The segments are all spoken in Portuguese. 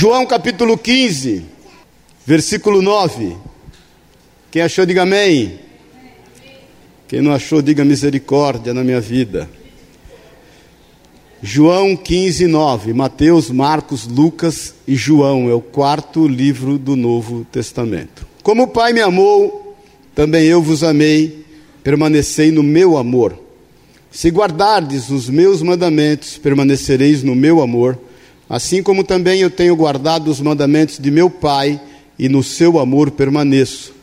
João capítulo 15, versículo 9. Quem achou, diga amém. Quem não achou, diga misericórdia na minha vida. João 15, 9. Mateus, Marcos, Lucas e João é o quarto livro do Novo Testamento. Como o Pai me amou, também eu vos amei, permanecei no meu amor. Se guardardes os meus mandamentos, permanecereis no meu amor, assim como também eu tenho guardado os mandamentos de meu Pai, e no seu amor permaneço.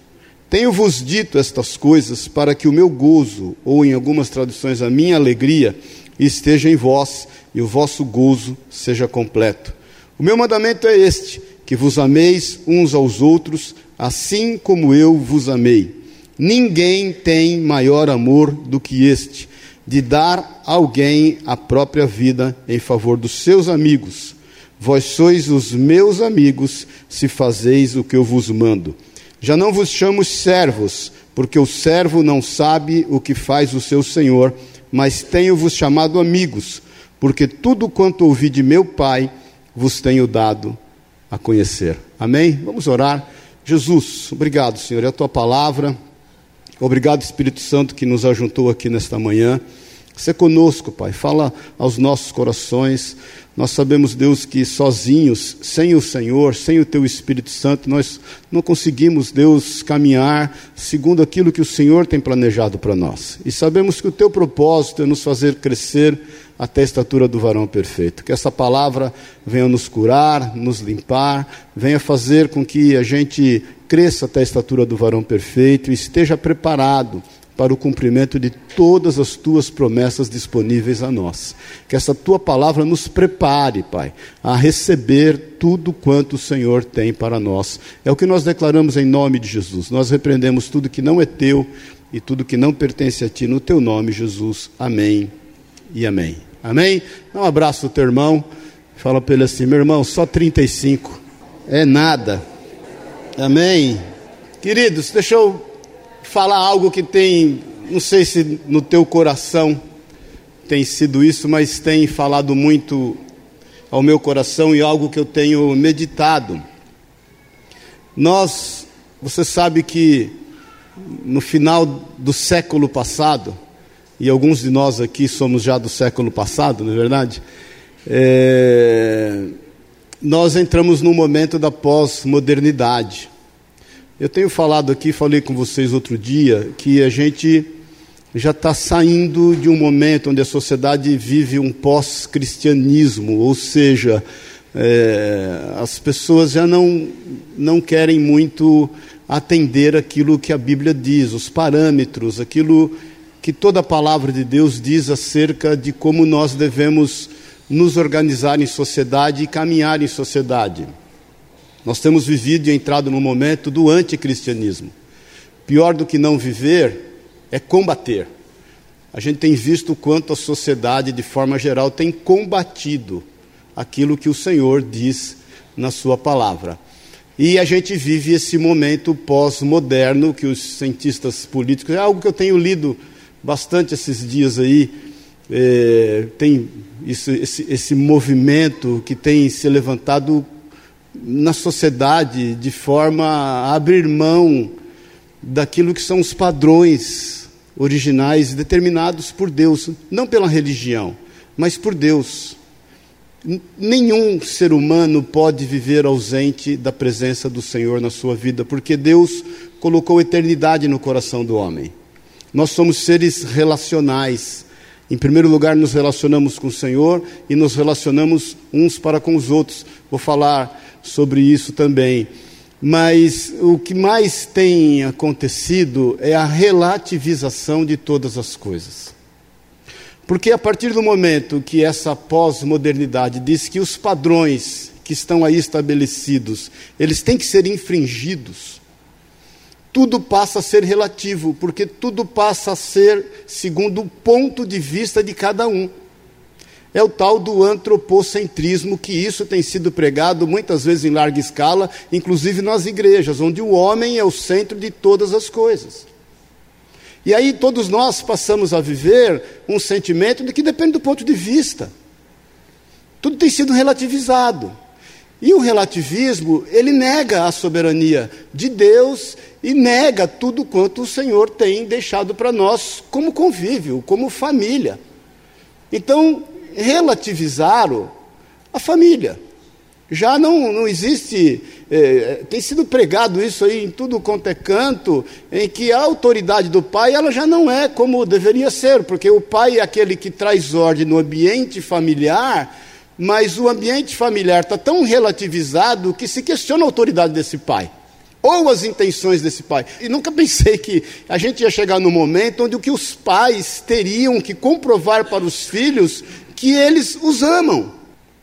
Tenho-vos dito estas coisas para que o meu gozo, ou em algumas traduções a minha alegria, esteja em vós e o vosso gozo seja completo. O meu mandamento é este: que vos ameis uns aos outros, assim como eu vos amei. Ninguém tem maior amor do que este, de dar a alguém a própria vida em favor dos seus amigos. Vós sois os meus amigos, se fazeis o que eu vos mando. Já não vos chamo servos, porque o servo não sabe o que faz o seu senhor, mas tenho-vos chamado amigos, porque tudo quanto ouvi de meu Pai vos tenho dado a conhecer. Amém? Vamos orar. Jesus, obrigado, Senhor, é a tua palavra. Obrigado, Espírito Santo, que nos ajuntou aqui nesta manhã. Ser conosco, Pai, fala aos nossos corações. Nós sabemos, Deus, que sozinhos, sem o Senhor, sem o Teu Espírito Santo, nós não conseguimos, Deus, caminhar segundo aquilo que o Senhor tem planejado para nós. E sabemos que o Teu propósito é nos fazer crescer até a estatura do varão perfeito. Que essa palavra venha nos curar, nos limpar, venha fazer com que a gente cresça até a estatura do varão perfeito e esteja preparado para o cumprimento de todas as tuas promessas disponíveis a nós. Que essa tua palavra nos prepare, Pai, a receber tudo quanto o Senhor tem para nós. É o que nós declaramos em nome de Jesus. Nós repreendemos tudo que não é teu e tudo que não pertence a ti no teu nome, Jesus. Amém e amém. Amém? Dá um abraço ao teu irmão. Fala para ele assim: meu irmão, só 35 é nada. Amém. Queridos, deixa eu falar algo que tem, não sei se no teu coração tem sido isso, mas tem falado muito ao meu coração e algo que eu tenho meditado. Nós, você sabe que no final do século passado, e alguns de nós aqui somos já do século passado, não é verdade? É, nós entramos num momento da pós-modernidade. Eu tenho falado aqui, falei com vocês outro dia, que a gente já está saindo de um momento onde a sociedade vive um pós-cristianismo, ou seja, é, as pessoas já não, não querem muito atender aquilo que a Bíblia diz, os parâmetros, aquilo que toda a palavra de Deus diz acerca de como nós devemos nos organizar em sociedade e caminhar em sociedade. Nós temos vivido e entrado no momento do anticristianismo. Pior do que não viver é combater. A gente tem visto o quanto a sociedade, de forma geral, tem combatido aquilo que o Senhor diz na Sua palavra. E a gente vive esse momento pós-moderno que os cientistas políticos, é algo que eu tenho lido bastante esses dias aí, é, tem isso, esse, esse movimento que tem se levantado na sociedade de forma a abrir mão daquilo que são os padrões originais determinados por Deus, não pela religião, mas por Deus. Nenhum ser humano pode viver ausente da presença do Senhor na sua vida, porque Deus colocou eternidade no coração do homem. Nós somos seres relacionais. Em primeiro lugar, nos relacionamos com o Senhor e nos relacionamos uns para com os outros. Vou falar sobre isso também. Mas o que mais tem acontecido é a relativização de todas as coisas. Porque a partir do momento que essa pós-modernidade diz que os padrões que estão aí estabelecidos, eles têm que ser infringidos, tudo passa a ser relativo, porque tudo passa a ser segundo o ponto de vista de cada um é o tal do antropocentrismo, que isso tem sido pregado muitas vezes em larga escala, inclusive nas igrejas, onde o homem é o centro de todas as coisas. E aí todos nós passamos a viver um sentimento de que depende do ponto de vista. Tudo tem sido relativizado. E o relativismo, ele nega a soberania de Deus e nega tudo quanto o Senhor tem deixado para nós como convívio, como família. Então, relativizaram a família. Já não, não existe, é, tem sido pregado isso aí em tudo quanto é canto, em que a autoridade do pai ela já não é como deveria ser, porque o pai é aquele que traz ordem no ambiente familiar, mas o ambiente familiar está tão relativizado que se questiona a autoridade desse pai ou as intenções desse pai. E nunca pensei que a gente ia chegar no momento onde o que os pais teriam que comprovar para os filhos que eles os amam.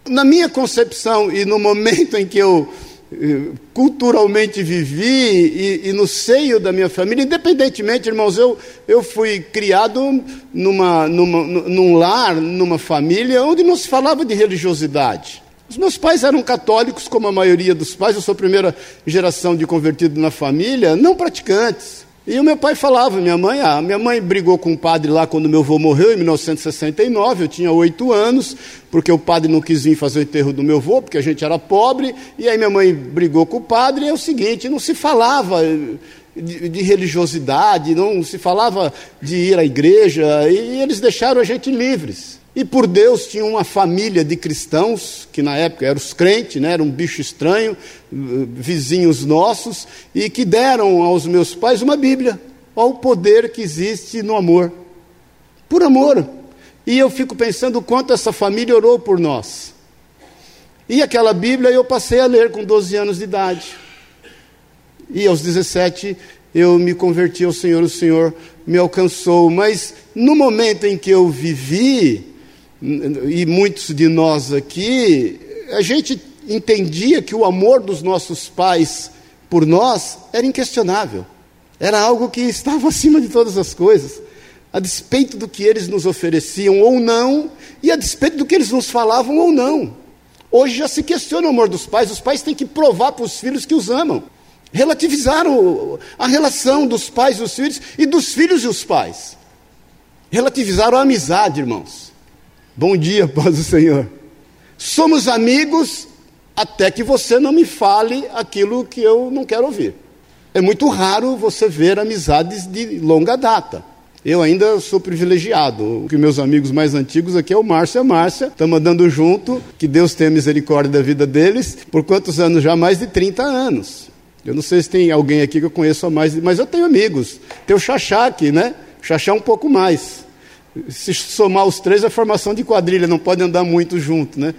Na minha concepção e no momento em que eu eh, culturalmente vivi e, e, no seio da minha família, independentemente, irmãos, eu, eu fui criado numa, numa, num lar, numa família onde não se falava de religiosidade. Os meus pais eram católicos, como a maioria dos pais, eu sou a primeira geração de convertido na família, não praticantes. E o meu pai falava, minha mãe, ah, minha mãe brigou com o padre lá quando meu avô morreu, em 1969, eu tinha oito anos, porque o padre não quis vir fazer o enterro do meu avô, porque a gente era pobre, e aí minha mãe brigou com o padre, e é o seguinte, não se falava de, de religiosidade, não se falava de ir à igreja, e eles deixaram a gente livres. E por Deus tinha uma família de cristãos, que na época eram os crentes, né, era um bicho estranho, vizinhos nossos, e que deram aos meus pais uma Bíblia. Olha o poder que existe no amor. Por amor. E eu fico pensando o quanto essa família orou por nós. E aquela Bíblia eu passei a ler com 12 anos de idade. E aos 17 eu me converti ao Senhor, o Senhor me alcançou. Mas no momento em que eu vivi, e muitos de nós aqui, a gente entendia que o amor dos nossos pais por nós era inquestionável. Era algo que estava acima de todas as coisas. A despeito do que eles nos ofereciam ou não, e a despeito do que eles nos falavam ou não. Hoje já se questiona o amor dos pais, os pais têm que provar para os filhos que os amam. Relativizar a relação dos pais e dos filhos e dos filhos e os pais. Relativizaram a amizade, irmãos. Bom dia, paz do Senhor. Somos amigos até que você não me fale aquilo que eu não quero ouvir. É muito raro você ver amizades de longa data. Eu ainda sou privilegiado. Que meus amigos mais antigos aqui é o Márcio e a Márcia. Estamos andando junto. Que Deus tenha misericórdia da vida deles. Por quantos anos já? Mais de 30 anos. Eu não sei se tem alguém aqui que eu conheço há mais, mas eu tenho amigos. Tem o Xaxá aqui, né? O Xaxá um pouco mais. Se somar os três, é formação de quadrilha, não pode andar muito junto, né?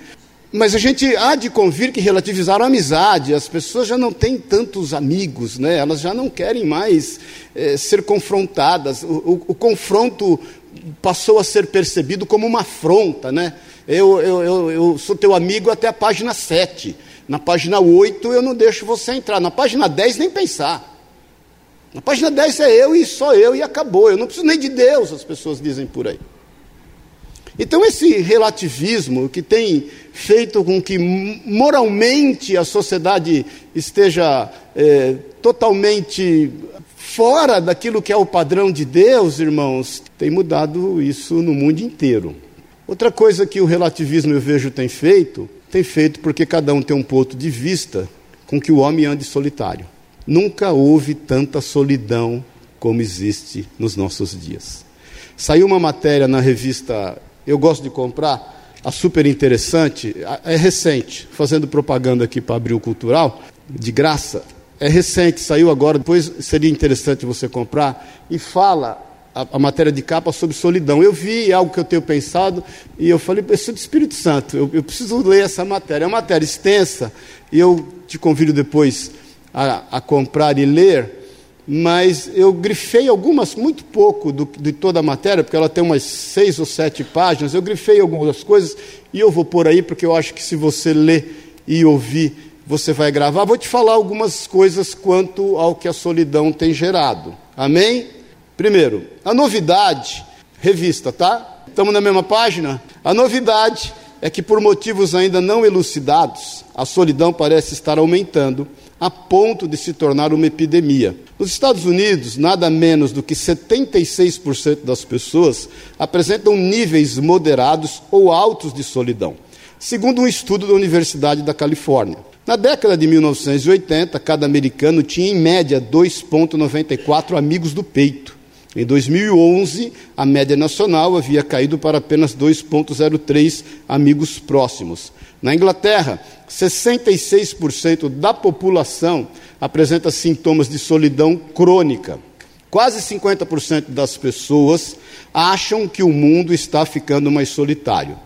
Mas a gente há de convir que relativizaram a amizade, as pessoas já não têm tantos amigos, né? elas já não querem mais é, ser confrontadas. O, o, o, confronto passou a ser percebido como uma afronta. Né? Eu, eu, eu, eu sou teu amigo até a página 7. Na página 8 eu não deixo você entrar. Na página 10 nem pensar. Na página 10 é eu e só eu e acabou. Eu não preciso nem de Deus, as pessoas dizem por aí. Então, esse relativismo que tem feito com que moralmente a sociedade esteja é, totalmente fora daquilo que é o padrão de Deus, irmãos, tem mudado isso no mundo inteiro. Outra coisa que o relativismo eu vejo tem feito, tem feito porque cada um tem um ponto de vista com que o homem ande solitário. Nunca houve tanta solidão como existe nos nossos dias. Saiu uma matéria na revista Eu Gosto de Comprar, a super interessante, é recente, fazendo propaganda aqui para abrir o cultural, de graça. É recente, saiu agora, depois seria interessante você comprar, e fala a, a, matéria de capa sobre solidão. Eu vi algo que eu tenho pensado e eu falei, eu sou do Espírito Santo, eu, eu preciso ler essa matéria. É uma matéria extensa e eu te convido depois a, a comprar e ler, mas eu grifei algumas, muito pouco do, de toda a matéria, porque ela tem umas seis ou sete páginas, eu grifei algumas coisas e eu vou pôr aí, porque eu acho que se você ler e ouvir, você vai gravar. Vou te falar algumas coisas quanto ao que a solidão tem gerado. Amém? Primeiro, a novidade, revista, tá? Estamos na mesma página? A novidade é que, por motivos ainda não elucidados, a solidão parece estar aumentando a ponto de se tornar uma epidemia. Nos Estados Unidos, nada menos do que 76% das pessoas apresentam níveis moderados ou altos de solidão. segundo um estudo da Universidade da Califórnia. Na década de 1980, cada americano tinha em média 2,94 amigos do peito. Em 2011, a média nacional havia caído para apenas 2,03 amigos próximos. Na Inglaterra, 66% da população apresenta sintomas de solidão crônica. Quase 50% das pessoas acham que o mundo está ficando mais solitário.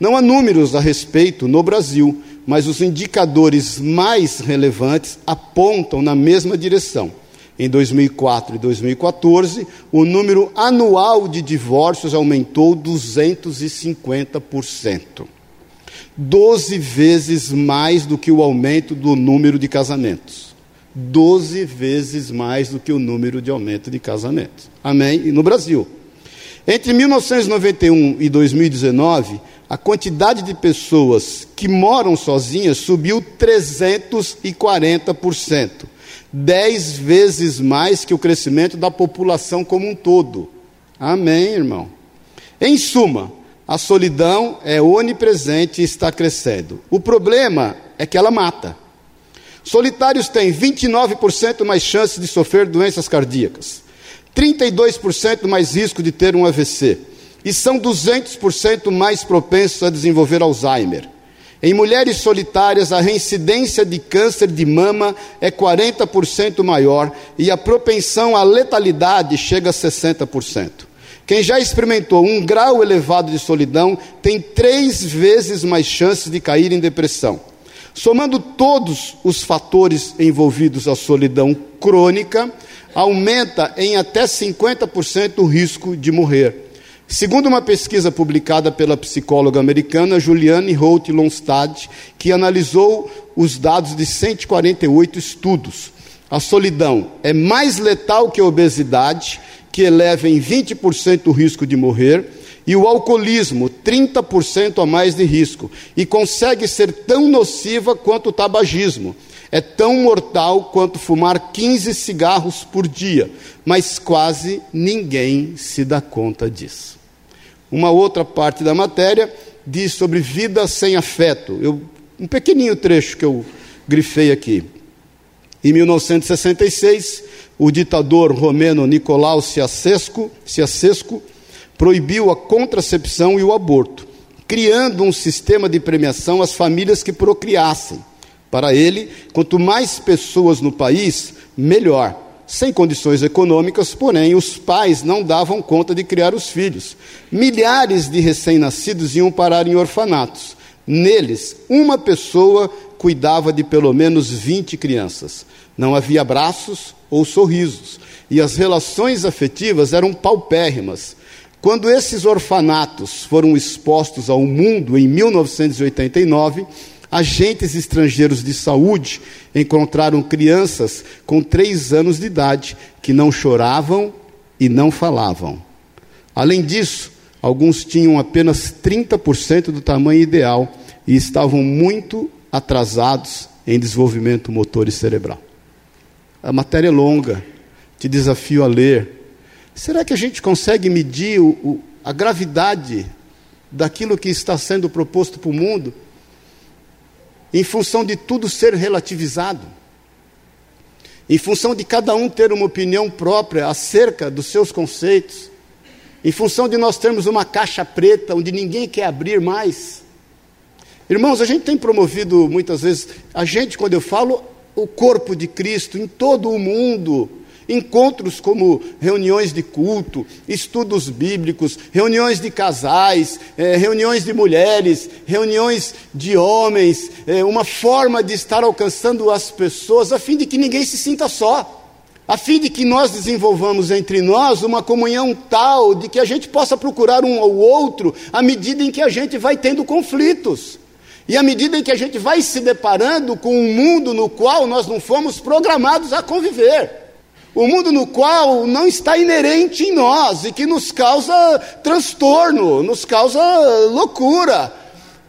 Não há números a respeito no Brasil, mas os indicadores mais relevantes apontam na mesma direção. Em 2004 e 2014, o número anual de divórcios aumentou 250%. 12 vezes mais do que o aumento do número de casamentos. 12 vezes mais do que o número de aumento de casamentos. Amém? E no Brasil. Entre 1991 e 2019, a quantidade de pessoas que moram sozinhas subiu 340%. Dez vezes mais que o crescimento da população como um todo. Amém, irmão? Em suma, a solidão é onipresente e está crescendo. O problema é que ela mata. Solitários têm 29% mais chances de sofrer doenças cardíacas, 32% mais risco de ter um AVC e são 200% mais propensos a desenvolver Alzheimer. Em mulheres solitárias, a reincidência de câncer de mama é 40% maior e a propensão à letalidade chega a 60%. Quem já experimentou um grau elevado de solidão tem três vezes mais chances de cair em depressão. Somando todos os fatores envolvidos à solidão crônica, aumenta em até 50% o risco de morrer. Segundo uma pesquisa publicada pela psicóloga americana Juliane Holt Lonstad, que analisou os dados de 148 estudos, a solidão é mais letal que a obesidade que eleva em 20% o risco de morrer, e o alcoolismo, 30% a mais de risco, e consegue ser tão nociva quanto o tabagismo. É tão mortal quanto fumar 15 cigarros por dia, mas quase ninguém se dá conta disso. Uma outra parte da matéria diz sobre vida sem afeto. Eu, um pequenininho trecho que eu grifei aqui. Em 1966, o ditador romeno Nicolau Ceausescu, proibiu a contracepção e o aborto, criando um sistema de premiação às famílias que procriassem. Para ele, quanto mais pessoas no país, melhor. Sem condições econômicas, porém, os pais não davam conta de criar os filhos. Milhares de recém-nascidos iam parar em orfanatos. Neles, uma pessoa cuidava de pelo menos 20 crianças. Não havia abraços ou sorrisos, e as relações afetivas eram paupérrimas. Quando esses orfanatos foram expostos ao mundo em 1989, agentes estrangeiros de saúde encontraram crianças com três anos de idade que não choravam e não falavam. Além disso, alguns tinham apenas 30% do tamanho ideal e estavam muito atrasados em desenvolvimento motor e cerebral. A matéria é longa, te desafio a ler. Será que a gente consegue medir o, o, a gravidade daquilo que está sendo proposto para o mundo? Em função de tudo ser relativizado, em função de cada um ter uma opinião própria acerca dos seus conceitos, em função de nós termos uma caixa preta onde ninguém quer abrir mais. Irmãos, a gente tem promovido muitas vezes, a gente, quando eu falo, o corpo de Cristo em todo o mundo. Encontros como reuniões de culto, estudos bíblicos, reuniões de casais, eh, reuniões de mulheres, reuniões de homens, eh, uma forma de estar alcançando as pessoas a fim de que ninguém se sinta só, a fim de que nós desenvolvamos entre nós uma comunhão tal de que a gente possa procurar um ao outro à medida em que a gente vai tendo conflitos. E à medida em que a gente vai se deparando com um mundo no qual nós não fomos programados a conviver, o um mundo no qual não está inerente em nós e que nos causa transtorno, nos causa loucura.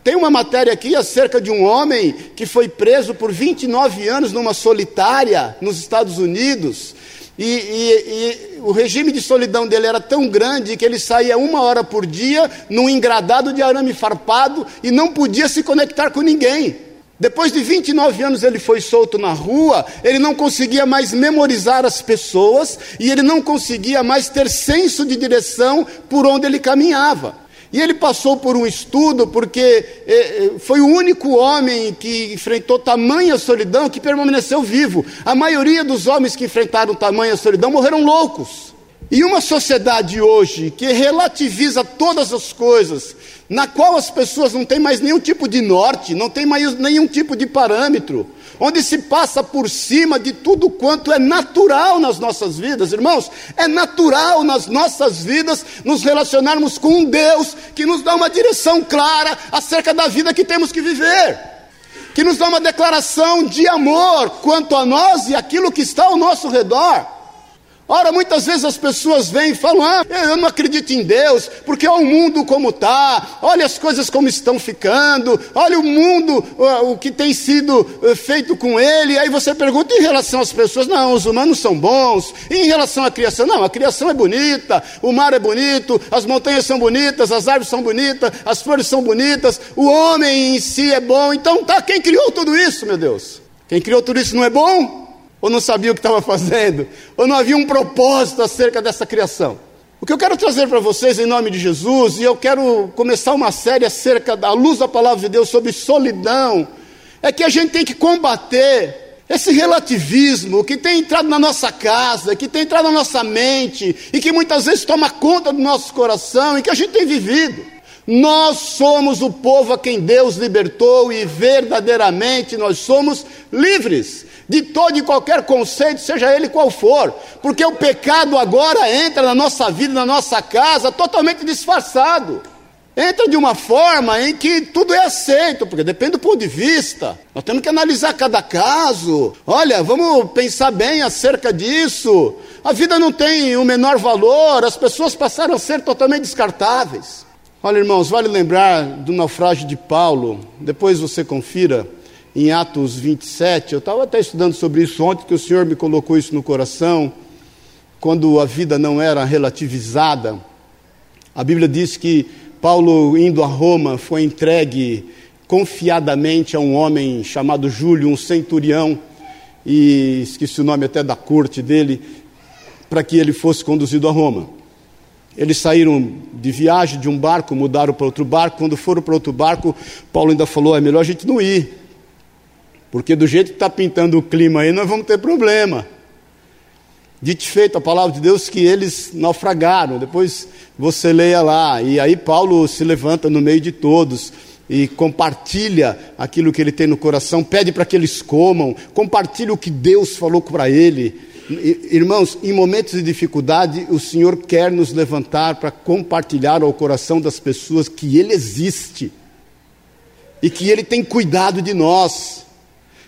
Tem uma matéria aqui acerca de um homem que foi preso por 29 anos numa solitária nos Estados Unidos E, e, e, o regime de solidão dele era tão grande que ele saía uma hora por dia num engradado de arame farpado e não podia se conectar com ninguém. Depois de 29 anos ele foi solto na rua, ele não conseguia mais memorizar as pessoas e ele não conseguia mais ter senso de direção por onde ele caminhava. E ele passou por um estudo porque eh, eh, foi o único homem que enfrentou tamanha solidão que permaneceu vivo. A maioria dos homens que enfrentaram tamanha solidão morreram loucos. E uma sociedade hoje que relativiza todas as coisas, na qual as pessoas não têm mais nenhum tipo de norte, não têm mais nenhum tipo de parâmetro, onde se passa por cima de tudo quanto é natural nas nossas vidas, irmãos, é natural nas nossas vidas nos relacionarmos com um Deus que nos dá uma direção clara acerca da vida que temos que viver, que nos dá uma declaração de amor quanto a nós e aquilo que está ao nosso redor. Ora, muitas vezes as pessoas vêm e falam: Ah, eu não acredito em Deus, porque olha o mundo como está, olha as coisas como estão ficando, olha o mundo, o que tem sido eh, feito com ele. Aí você pergunta em relação às pessoas: Não, os humanos são bons. E em relação à criação, não, a criação é bonita, o mar é bonito, as montanhas são bonitas, as árvores são bonitas, as flores são bonitas, o homem em si é bom. Então, tá, quem criou tudo isso, meu Deus? Quem criou tudo isso não é bom? Ou não sabia o que estava fazendo, ou não havia um propósito acerca dessa criação. O que eu quero trazer para vocês em nome de Jesus, e eu quero começar uma série acerca da luz da palavra de Deus sobre solidão, é que a gente tem que combater esse relativismo que tem entrado na nossa casa, que tem entrado na nossa mente e que muitas vezes toma conta do nosso coração e que a gente tem vivido. Nós somos o povo a quem Deus libertou e verdadeiramente nós somos livres de todo e qualquer conceito, seja ele qual for, porque o pecado agora entra na nossa vida, na nossa casa, totalmente disfarçado. Entra de uma forma em que tudo é aceito, porque depende do ponto de vista. Nós temos que analisar cada caso. Olha, vamos pensar bem acerca disso. A vida não tem o menor valor, as pessoas passaram a ser totalmente descartáveis. Olha, irmãos, vale lembrar do naufrágio de Paulo, depois você confira em Atos 27. Eu estava até estudando sobre isso ontem, que o Senhor me colocou isso no coração, quando a vida não era relativizada. A Bíblia diz que Paulo, indo a Roma, foi entregue confiadamente a um homem chamado Júlio, um centurião, e esqueci o nome até da corte dele, para que ele fosse conduzido a Roma. Eles saíram de viagem de um barco, mudaram para outro barco. Quando foram para outro barco, Paulo ainda falou: é melhor a gente não ir, porque do jeito que está pintando o clima aí, nós vamos ter problema. Dito feito, a palavra de Deus que eles naufragaram. Depois você leia lá. E aí Paulo se levanta no meio de todos e compartilha aquilo que ele tem no coração, pede para que eles comam, compartilha o que Deus falou para ele. Irmãos, em momentos de dificuldade, o Senhor quer nos levantar para compartilhar ao coração das pessoas que Ele existe e que Ele tem cuidado de nós.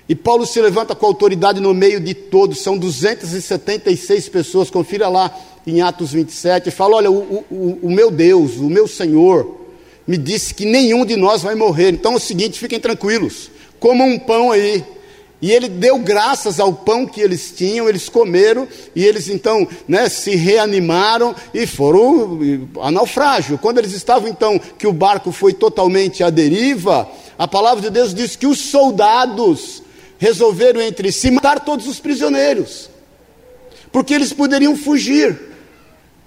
E Paulo se levanta com autoridade no meio de todos, são 276 pessoas, confira lá em Atos 27, e fala: Olha, o, o, o meu Deus, o meu Senhor, me disse que nenhum de nós vai morrer, então é o seguinte, fiquem tranquilos, comam um pão aí. E ele deu graças ao pão que eles tinham, eles comeram, e eles então né, se reanimaram e foram a naufrágio. Quando eles estavam então, que o barco foi totalmente à deriva, a palavra de Deus diz que os soldados resolveram entre si matar todos os prisioneiros, porque eles poderiam fugir.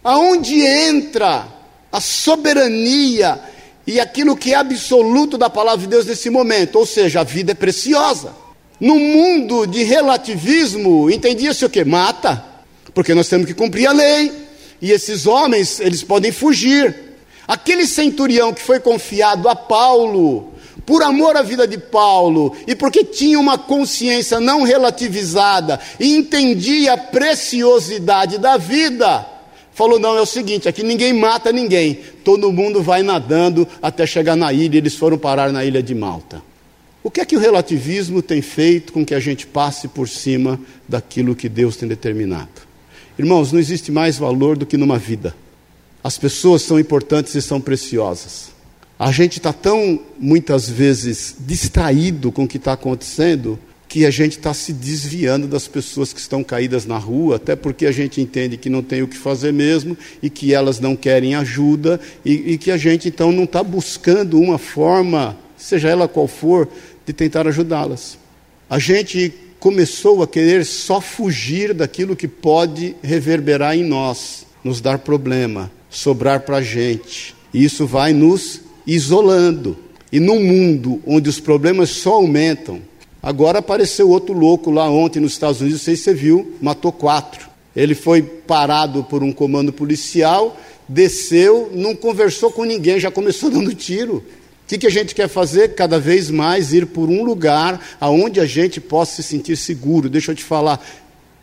Aonde entra a soberania e aquilo que é absoluto da palavra de Deus nesse momento? Ou seja, a vida é preciosa. No mundo de relativismo, entendia-se o que? Mata, porque nós temos que cumprir a lei, e esses homens, eles podem fugir. Aquele centurião que foi confiado a Paulo, por amor à vida de Paulo e porque tinha uma consciência não relativizada e entendia a preciosidade da vida, falou: não, é o seguinte, aqui ninguém mata ninguém, todo mundo vai nadando até chegar na ilha, eles foram parar na ilha de Malta. O que é que o relativismo tem feito com que a gente passe por cima daquilo que Deus tem determinado? Irmãos, não existe mais valor do que numa vida. As pessoas são importantes e são preciosas. A gente está tão, muitas vezes, distraído com o que está acontecendo, que a gente está se desviando das pessoas que estão caídas na rua, até porque a gente entende que não tem o que fazer mesmo e que elas não querem ajuda e, e que a gente então não está buscando uma forma, seja ela qual for, de tentar ajudá-las. A gente começou a querer só fugir daquilo que pode reverberar em nós, nos dar problema, sobrar para a gente. E isso vai nos isolando. E num mundo onde os problemas só aumentam, Agora apareceu outro louco lá ontem nos Estados Unidos, não sei se você viu, matou quatro. Ele foi parado por um comando policial, desceu, não conversou com ninguém, já começou dando tiro. Que, que a gente quer fazer? Cada vez mais ir por um lugar aonde a gente possa se sentir seguro. Deixa eu te falar,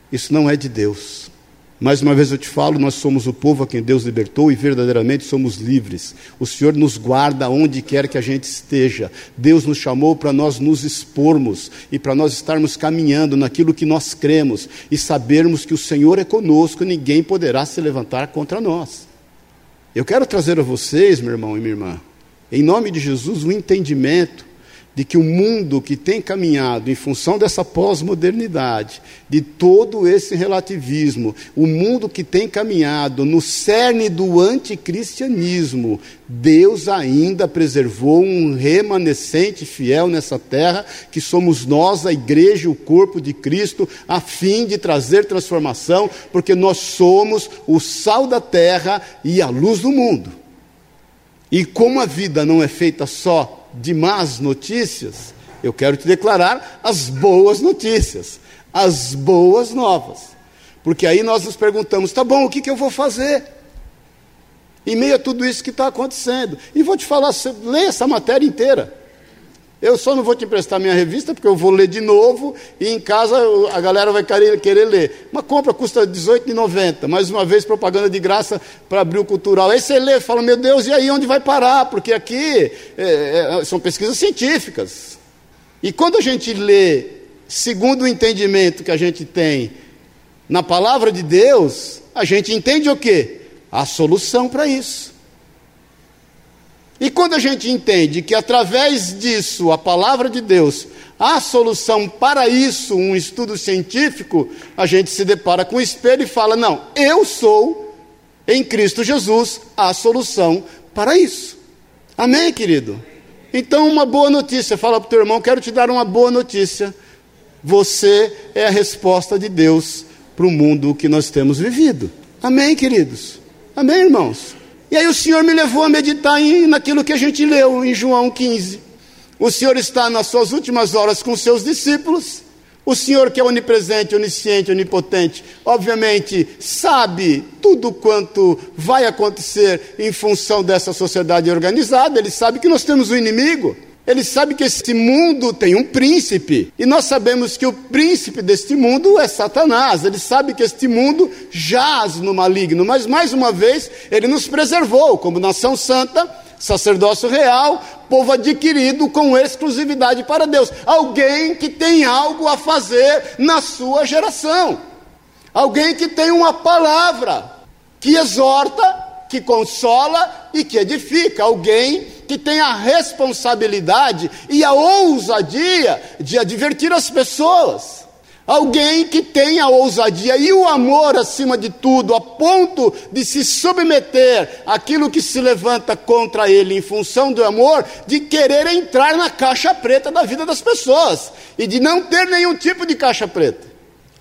isso não é de Deus. Mais uma vez eu te falo, nós somos o povo a quem Deus libertou e verdadeiramente somos livres. O Senhor nos guarda onde quer que a gente esteja. Deus nos chamou para nós nos expormos e para nós estarmos caminhando naquilo que nós cremos e sabermos que o Senhor é conosco e ninguém poderá se levantar contra nós. Eu quero trazer a vocês, meu irmão e minha irmã, em nome de Jesus, um entendimento de que o mundo que tem caminhado em função dessa pós-modernidade, de todo esse relativismo, o mundo que tem caminhado no cerne do anticristianismo, Deus ainda preservou um remanescente fiel nessa terra, que somos nós, a igreja, o corpo de Cristo, a fim de trazer transformação, porque nós somos o sal da terra e a luz do mundo. E como a vida não é feita só de más notícias, eu quero te declarar as boas notícias, as boas novas. Porque aí nós nos perguntamos: tá bom, o que, que eu vou fazer? Em meio a tudo isso que está acontecendo. E vou te falar: leia essa matéria inteira. Eu só não vou te emprestar minha revista, porque eu vou ler de novo e em casa a galera vai querer, ler. Uma compra custa R$18,90, mais uma vez propaganda de graça para abrir o cultural. Aí você lê fala, meu Deus, e aí onde vai parar? Porque aqui é, é, são pesquisas científicas. E quando a gente lê, segundo o entendimento que a gente tem na palavra de Deus, a gente entende o quê? A solução para isso. E quando a gente entende que através disso, a palavra de Deus, há solução para isso, um estudo científico, a gente se depara com o espelho e fala: não, eu sou, em Cristo Jesus, a solução para isso. Amém, querido? Então, uma boa notícia, fala para o teu irmão: quero te dar uma boa notícia. Você é a resposta de Deus para o mundo que nós temos vivido. Amém, queridos? Amém, irmãos? E aí o Senhor me levou a meditar em, naquilo que a gente leu em João 15. O Senhor está nas suas últimas horas com seus discípulos. O Senhor, que é onipresente, onisciente, onipotente, obviamente sabe tudo quanto vai acontecer em função dessa sociedade organizada. Ele sabe que nós temos um inimigo. Ele sabe que este mundo tem um príncipe, e nós sabemos que o príncipe deste mundo é Satanás. Ele sabe que este mundo jaz no maligno, mas mais uma vez, ele nos preservou como nação santa, sacerdócio real, povo adquirido com exclusividade para Deus. Alguém que tem algo a fazer na sua geração. Alguém que tem uma palavra que exorta, que consola e que edifica. Alguém que tem a responsabilidade e a ousadia de advertir as pessoas. Alguém que tem a ousadia e o amor acima de tudo, a ponto de se submeter àquilo que se levanta contra ele em função do amor, de querer entrar na caixa preta da vida das pessoas e de não ter nenhum tipo de caixa preta.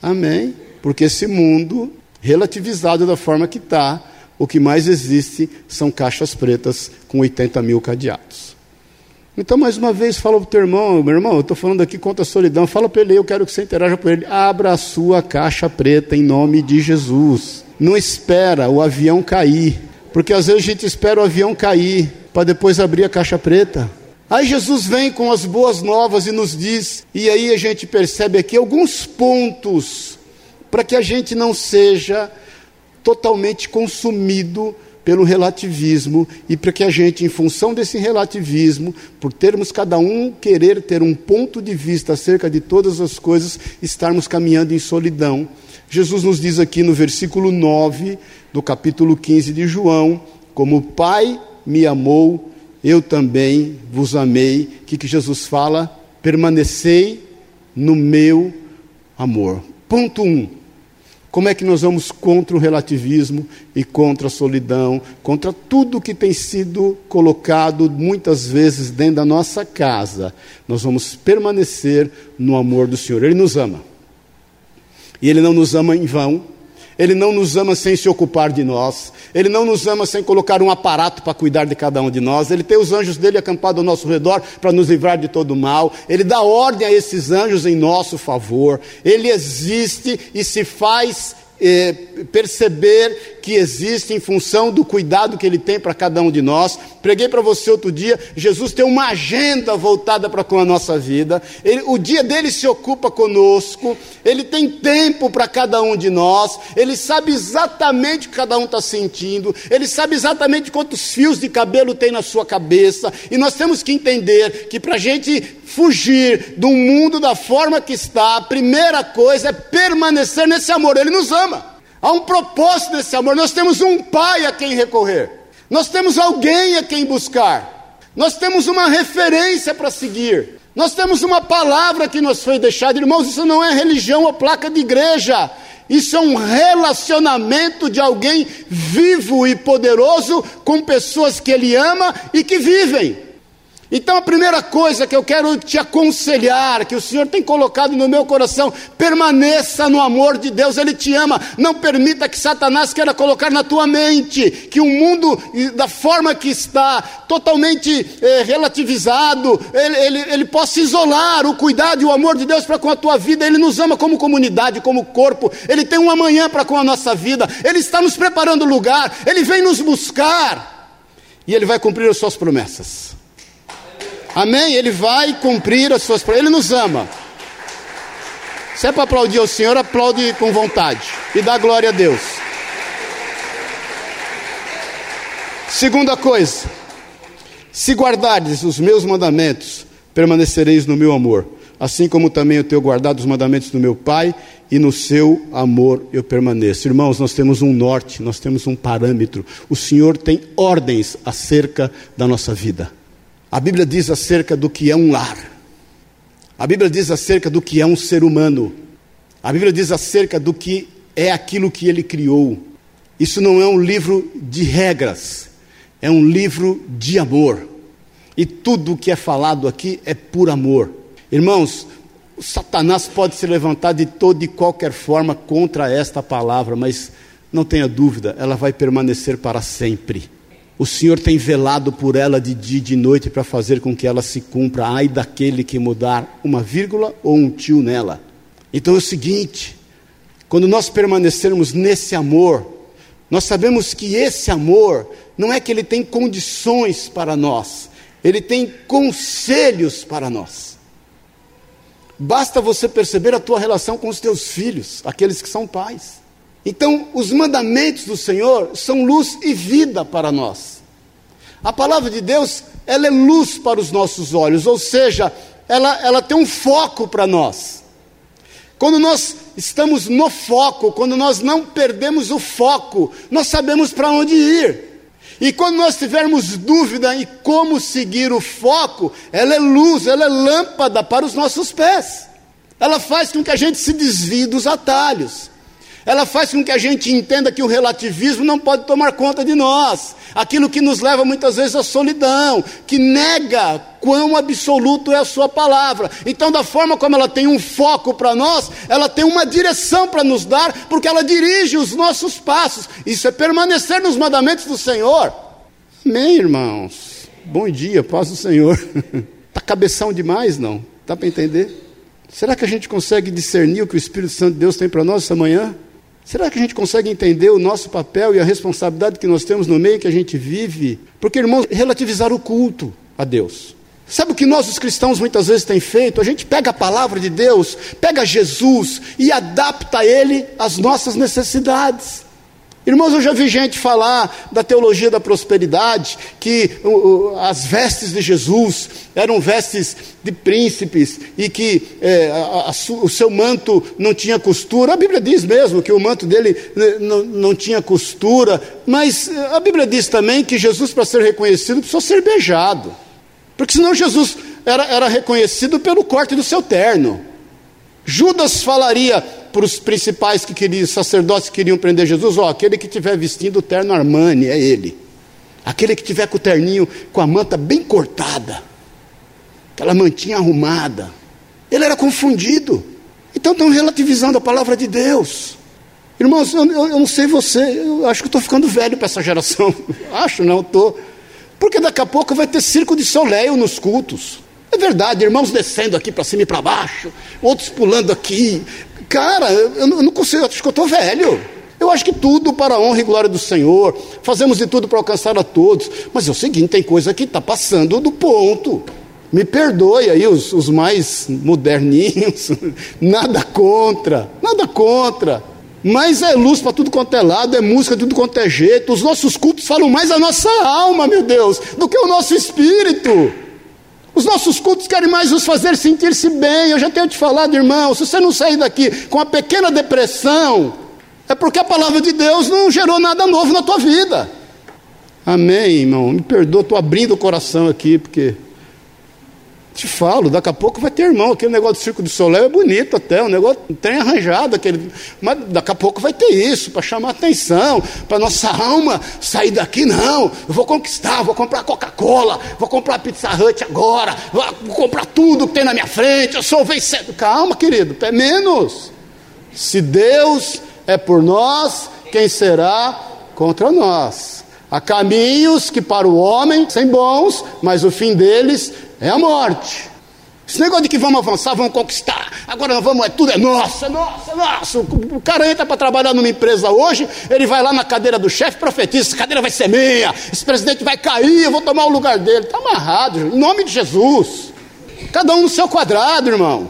Amém? Porque esse mundo, relativizado da forma que está, o que mais existe são caixas pretas com 80 mil cadeados. Então, mais uma vez, fala para o teu irmão, meu irmão, eu estou falando aqui contra a solidão, fala para ele, eu quero que você interaja com ele. Abra a sua caixa preta em nome de Jesus. Não espera o avião cair, porque às vezes a gente espera o avião cair para depois abrir a caixa preta. Aí Jesus vem com as boas novas e nos diz, e aí a gente percebe aqui alguns pontos para que a gente não seja totalmente consumido pelo relativismo e para que a gente, em função desse relativismo, por termos cada um querer ter um ponto de vista acerca de todas as coisas, estarmos caminhando em solidão. Jesus nos diz aqui no versículo 9 do capítulo 15 de João: Como o Pai me amou, eu também vos amei. O que, que Jesus fala? Permanecei no meu amor. Ponto 1. Um, como é que nós vamos contra o relativismo e contra a solidão, contra tudo que tem sido colocado muitas vezes dentro da nossa casa? Nós vamos permanecer no amor do Senhor. Ele nos ama. E Ele não nos ama em vão. Ele não nos ama sem se ocupar de nós. Ele não nos ama sem colocar um aparato para cuidar de cada um de nós. Ele tem os anjos dele acampados ao nosso redor para nos livrar de todo mal. Ele dá ordem a esses anjos em nosso favor. Ele existe e se faz perceber que existe em função do cuidado que Ele tem para cada um de nós. Preguei para você outro dia, Jesus tem uma agenda voltada para com a nossa vida. Ele, o dia dele se ocupa conosco. Ele tem tempo para cada um de nós. Ele sabe exatamente o que cada um está sentindo. Ele sabe exatamente quantos fios de cabelo tem na sua cabeça. E nós temos que entender que para a gente fugir do mundo da forma que está, a primeira coisa é permanecer nesse amor. Ele nos ama. Há um propósito nesse amor. Nós temos um pai a quem recorrer. Nós temos alguém a quem buscar. Nós temos uma referência para seguir. Nós temos uma palavra que nos foi deixada. Irmãos, isso não é religião ou placa de igreja. Isso é um relacionamento de alguém vivo e poderoso com pessoas que ele ama e que vivem. Então a primeira coisa que eu quero te aconselhar, que o Senhor tem colocado no meu coração, permaneça no amor de Deus, Ele te ama. Não permita que Satanás queira colocar na tua mente que o mundo, da forma que está, totalmente eh, relativizado, ele, ele, ele possa isolar o cuidado e o amor de Deus para com a tua vida. Ele nos ama como comunidade, como corpo. Ele tem um amanhã para com a nossa vida. Ele está nos preparando lugar. Ele vem nos buscar. E Ele vai cumprir as suas promessas. Amém? Ele vai cumprir as suas promessas. Ele nos ama. Se é para aplaudir ao Senhor, aplaude com vontade e dá glória a Deus. Segunda coisa, se guardares os meus mandamentos, permanecereis no meu amor, assim como também eu tenho guardado os mandamentos do meu Pai, e no seu amor eu permaneço. Irmãos, nós temos um norte, nós temos um parâmetro. O Senhor tem ordens acerca da nossa vida. A Bíblia diz acerca do que é um lar. A Bíblia diz acerca do que é um ser humano. A Bíblia diz acerca do que é aquilo que ele criou. Isso não é um livro de regras, é um livro de amor. E tudo o que é falado aqui é por amor. Irmãos, Satanás pode se levantar de toda e qualquer forma contra esta palavra, mas não tenha dúvida, ela vai permanecer para sempre. O Senhor tem velado por ela de dia e de noite para fazer com que ela se cumpra. Ai daquele que mudar uma vírgula ou um tio nela. Então é o seguinte: quando nós permanecermos nesse amor, nós sabemos que esse amor não é que ele tem condições para nós, ele tem conselhos para nós. Basta você perceber a tua relação com os teus filhos, aqueles que são pais. Então, os mandamentos do Senhor são luz e vida para nós. A palavra de Deus, ela é luz para os nossos olhos, ou seja, ela, ela tem um foco para nós. Quando nós estamos no foco, quando nós não perdemos o foco, nós sabemos para onde ir. E quando nós tivermos dúvida em como seguir o foco, ela é luz, ela é lâmpada para os nossos pés. Ela faz com que a gente se desvie dos atalhos. Ela faz com que a gente entenda que o relativismo não pode tomar conta de nós. Aquilo que nos leva muitas vezes à solidão, que nega quão absoluto é a sua palavra. Então, da forma como ela tem um foco para nós, ela tem uma direção para nos dar, porque ela dirige os nossos passos. Isso é permanecer nos mandamentos do Senhor. Amém, irmãos. Bom dia, paz do Senhor. Está cabeção demais, não? Dá para entender? Será que a gente consegue discernir o que o Espírito Santo de Deus tem para nós essa manhã? Será que a gente consegue entender o nosso papel e a responsabilidade que nós temos no meio que a gente vive? Porque, irmãos, relativizar o culto a Deus. Sabe o que nós, os cristãos, muitas vezes tem feito? A gente pega a palavra de Deus, pega Jesus e adapta ele às nossas necessidades. Irmãos, eu já vi gente falar da teologia da prosperidade, que uh, as vestes de Jesus eram vestes de príncipes e que é, a, a, o seu manto não tinha costura. A Bíblia diz mesmo que o manto dele né, não, tinha costura, mas a Bíblia diz também que Jesus, para ser reconhecido, precisou ser beijado, porque senão Jesus era, era reconhecido pelo corte do seu terno. Judas falaria para os principais que queriam, sacerdotes que queriam prender Jesus: ó, aquele que estiver vestindo o terno Armani é ele. Aquele que tiver com o terninho, com a manta bem cortada, aquela mantinha arrumada. Ele era confundido. Então estão relativizando a palavra de Deus. Irmãos, eu, eu, eu não sei você, eu acho que estou ficando velho para essa geração. acho, não, estou. Porque daqui a pouco vai ter circo de soleil nos cultos. É verdade, irmãos descendo aqui para cima e para baixo, outros pulando aqui. Cara, eu, não consigo, acho que eu estou velho. Eu acho que tudo para a honra e glória do Senhor. Fazemos de tudo para alcançar a todos. Mas é o seguinte: tem coisa que está passando do ponto. Me perdoe aí os, os mais moderninhos. nada contra, nada contra. Mas é luz para tudo quanto é lado, é música de tudo quanto é jeito. Os nossos cultos falam mais a nossa alma, meu Deus, do que o nosso espírito. Os nossos cultos querem mais nos fazer sentir-se bem. Eu já tenho te falado, irmão, se você não sair daqui com uma pequena depressão, é porque a palavra de Deus não gerou nada novo na tua vida. Amém, irmão. Me perdoa, estou abrindo o coração aqui, porque te falo, daqui a pouco vai ter irmão. Aquele negócio do Circo do Soleil é bonito até, um negócio tem arranjado, aquele, mas daqui a pouco vai ter isso, para chamar atenção, para nossa alma sair daqui, não. Eu vou conquistar, vou comprar Coca-Cola, vou comprar Pizza Hut agora, vou comprar tudo que tem na minha frente, eu sou vencedor. Calma, querido, é menos. Se Deus é por nós, quem será contra nós? Há caminhos que para o homem são bons, mas o fim deles é a morte. Esse negócio de que vamos avançar, vamos conquistar, agora nós vamos, é, tudo é nosso, nosso, é nosso. O cara entra para trabalhar numa empresa hoje, ele vai lá na cadeira do chefe, profetiza: essa cadeira vai ser minha, esse presidente vai cair, eu vou tomar o lugar dele. Está amarrado, em nome de Jesus. Cada um no seu quadrado, irmão.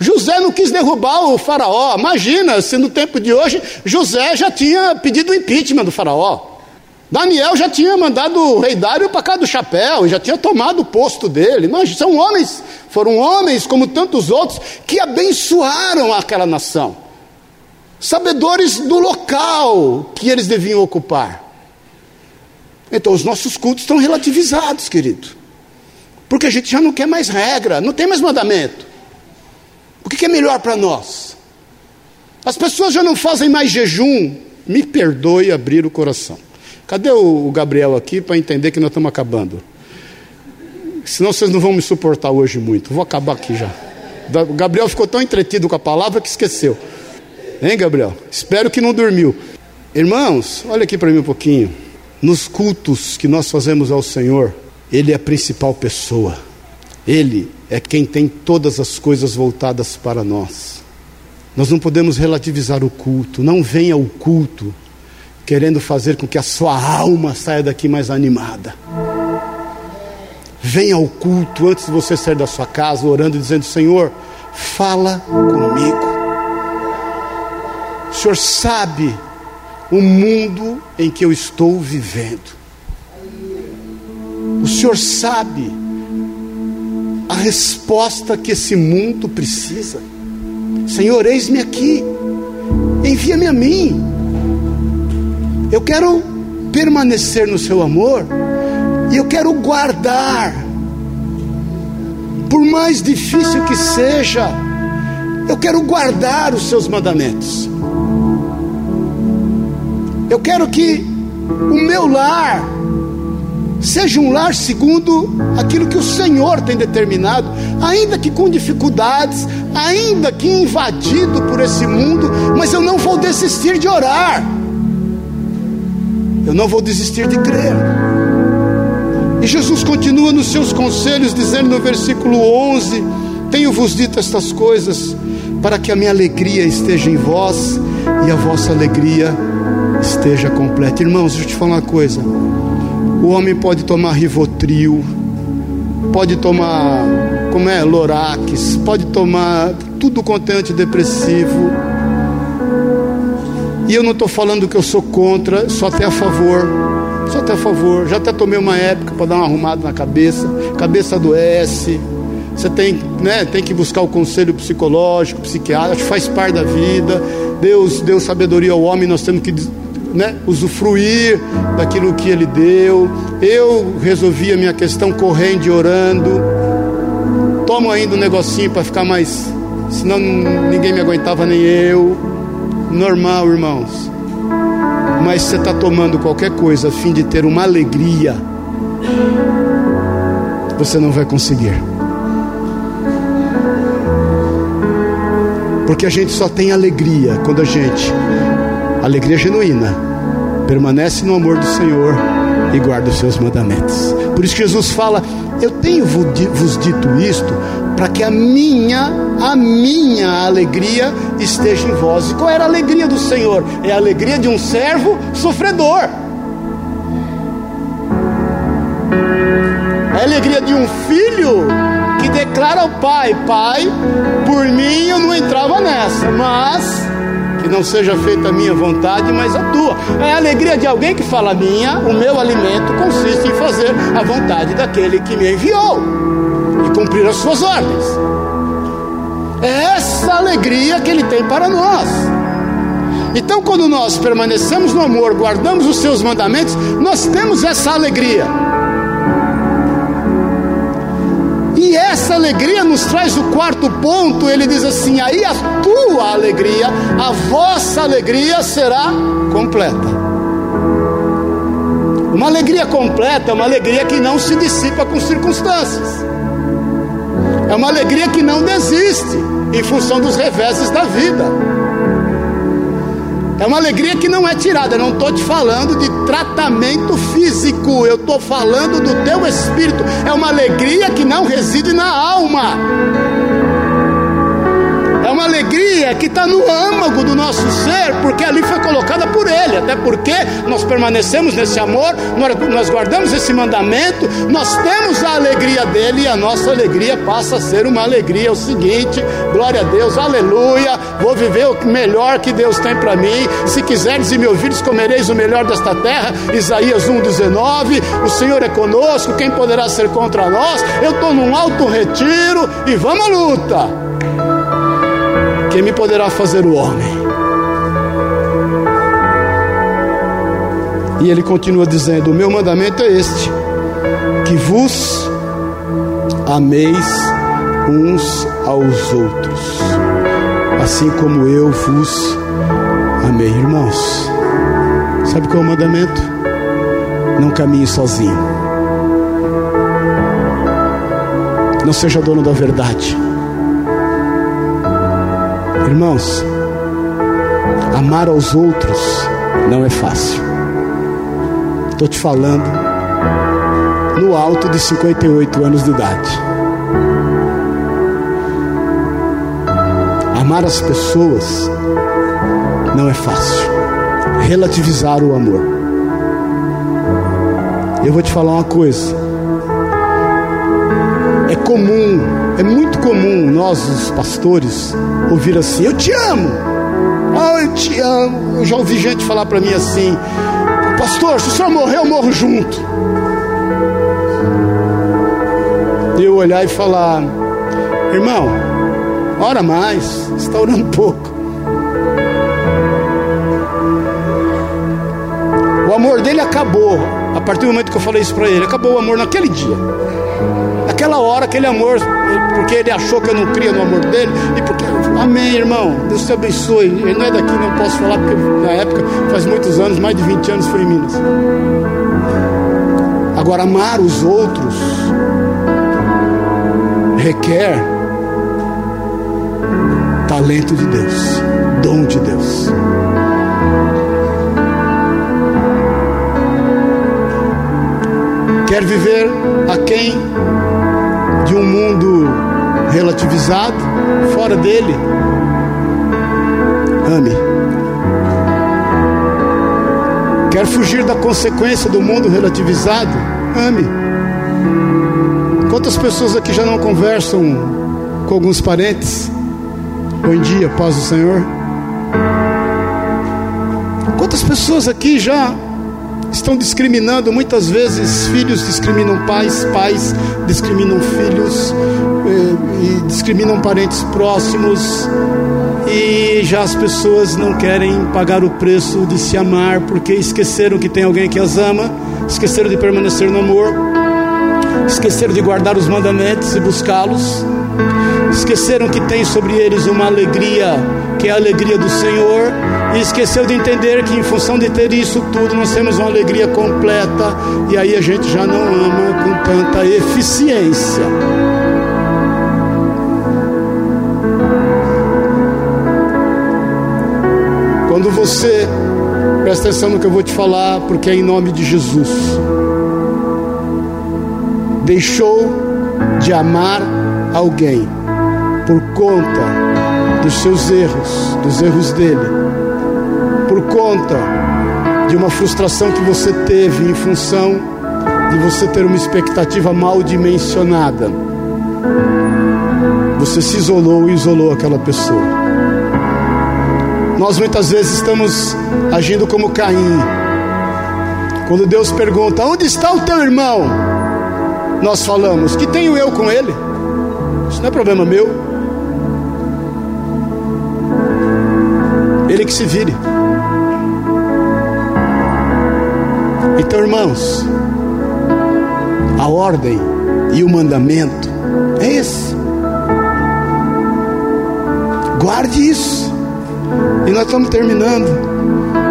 José não quis derrubar o faraó. Imagina se no tempo de hoje José já tinha pedido o impeachment do faraó. Daniel já tinha mandado o rei Dário para cá do chapéu, já tinha tomado o posto dele. Mas são homens, foram homens como tantos outros que abençoaram aquela nação, sabedores do local que eles deviam ocupar. Então os nossos cultos estão relativizados, querido, porque a gente já não quer mais regra, não tem mais mandamento. O que é melhor para nós? As pessoas já não fazem mais jejum, me perdoe abrir o coração. Cadê o Gabriel aqui para entender que nós estamos acabando? Senão vocês não vão me suportar hoje muito. Vou acabar aqui já. O Gabriel ficou tão entretido com a palavra que esqueceu. Hein, Gabriel? Espero que não dormiu. Irmãos, olha aqui para mim um pouquinho. Nos cultos que nós fazemos ao Senhor, Ele é a principal pessoa. Ele é quem tem todas as coisas voltadas para nós. Nós não podemos relativizar o culto. Não venha o culto querendo fazer com que a sua alma saia daqui mais animada. Venha ao culto antes de você sair da sua casa, orando e dizendo: Senhor, fala comigo. O Senhor sabe o mundo em que eu estou vivendo. O Senhor sabe a resposta que esse mundo precisa. Senhor, eis-me aqui, envia-me a mim. Eu quero permanecer no seu amor e eu quero guardar, por mais difícil que seja, eu quero guardar os seus mandamentos. Eu quero que o meu lar seja um lar segundo aquilo que o Senhor tem determinado, ainda que com dificuldades, ainda que invadido por esse mundo, mas eu não vou desistir de orar. Eu não vou desistir de crer. E Jesus continua nos seus conselhos, dizendo no versículo 11: Tenho-vos dito estas coisas, para que a minha alegria esteja em vós e a vossa alegria esteja completa. Irmãos, deixa eu te falar uma coisa: o homem pode tomar rivotril, pode tomar, como é, Lorax, pode tomar tudo quanto é antidepressivo e eu não estou falando que eu sou contra, sou até a favor. Sou até a favor. Já até tomei uma época para dar uma arrumada na cabeça. Cabeça adoece. Você tem, né, tem que buscar o conselho psicológico, psiquiátrico, faz parte da vida. Deus deu sabedoria ao homem, nós temos que né, usufruir daquilo que Ele deu. Eu resolvi a minha questão correndo e orando. Tomo ainda um negocinho para ficar mais senão ninguém me aguentava, nem eu. Normal, irmãos. Mas você está tomando qualquer coisa a fim de ter uma alegria, você não vai conseguir. Porque a gente só tem alegria quando a gente, alegria genuína, permanece no amor do Senhor e guarda os seus mandamentos. Por isso Jesus fala: Eu tenho vos dito isto para que a minha, a minha alegria esteja em vós. E qual era a alegria do Senhor? É a alegria de um servo sofredor. É a alegria de um filho que declara ao pai: Pai, por mim eu não entrava nessa, mas que não seja feita a minha vontade, mas a tua. É a alegria de alguém que fala: Minha, o meu alimento consiste em fazer a vontade daquele que me enviou e cumprir as suas ordens. É essa alegria que ele tem para nós. Então, quando nós permanecemos no amor, guardamos os seus mandamentos, nós temos essa alegria. E essa alegria nos traz o quarto ponto. Ele diz assim: aí a tua alegria, a vossa alegria será completa. Uma alegria completa é uma alegria que não se dissipa com circunstâncias. É uma alegria que não desiste em função dos reveses da vida. É uma alegria que não é tirada. Não estou te falando de tratamento físico, eu estou falando do teu espírito. É uma alegria que não reside na alma uma alegria que está no âmago do nosso ser, porque ali foi colocada por Ele, até porque nós permanecemos nesse amor, nós guardamos esse mandamento, nós temos a alegria dele e a nossa alegria passa a ser uma alegria. É o seguinte, glória a Deus, aleluia, vou viver o melhor que Deus tem para mim. Se quiseres e me ouvires, comereis o melhor desta terra. Isaías 1,19. O Senhor é conosco, quem poderá ser contra nós? Eu estou num alto retiro e vamos à luta. Quem me poderá fazer o homem? E ele continua dizendo: O meu mandamento é este, que vos ameis uns aos outros, assim como eu vos amei, irmãos. Sabe qual é o mandamento? Não caminhe sozinho. Não seja dono da verdade. Irmãos, amar aos outros não é fácil. Estou te falando no alto de 58 anos de idade. Amar as pessoas não é fácil. Relativizar o amor. Eu vou te falar uma coisa. É comum, é muito comum nós, os pastores, ouvir assim: Eu te amo. Oh, eu te amo. Eu já ouvi gente falar para mim assim: Pastor, se o senhor morrer, eu morro junto. Eu olhar e falar: Irmão, ora mais, está orando pouco. O amor dele acabou. A partir do momento que eu falei isso para ele, acabou o amor naquele dia naquela hora, aquele amor, porque ele achou que eu não cria no amor dele, e porque, amém, irmão, Deus te abençoe. Ele não é daqui, não posso falar, porque na época, faz muitos anos, mais de 20 anos, foi em Minas. Agora, amar os outros requer talento de Deus, dom de Deus. Quer viver a quem de um mundo relativizado, fora dele. Ame. Quer fugir da consequência do mundo relativizado? Ame. Quantas pessoas aqui já não conversam com alguns parentes? Bom dia, paz do Senhor. Quantas pessoas aqui já estão discriminando. Muitas vezes, filhos discriminam pais, pais discriminam filhos, e, e discriminam parentes próximos. E já as pessoas não querem pagar o preço de se amar, porque esqueceram que tem alguém que as ama, esqueceram de permanecer no amor, esqueceram de guardar os mandamentos e buscá-los. esqueceram que tem sobre eles uma alegria, que é a alegria do Senhor, e esqueceu de entender que em função de ter isso tudo, nós temos uma alegria completa, e aí a gente já não ama com tanta eficiência. Quando você, presta atenção no que eu vou te falar, porque é em nome de Jesus, deixou de amar alguém por conta dos seus erros, dos erros dele, conta de uma frustração que você teve em função de você ter uma expectativa mal dimensionada. Você se isolou e isolou aquela pessoa. Nós muitas vezes estamos agindo como Caim. Quando Deus pergunta: Onde está o teu irmão? Nós falamos: Que tenho eu com ele? Isso não é problema meu. Ele que se vire. Então, irmãos, a ordem e o mandamento é esse. Guarde isso. E nós estamos terminando.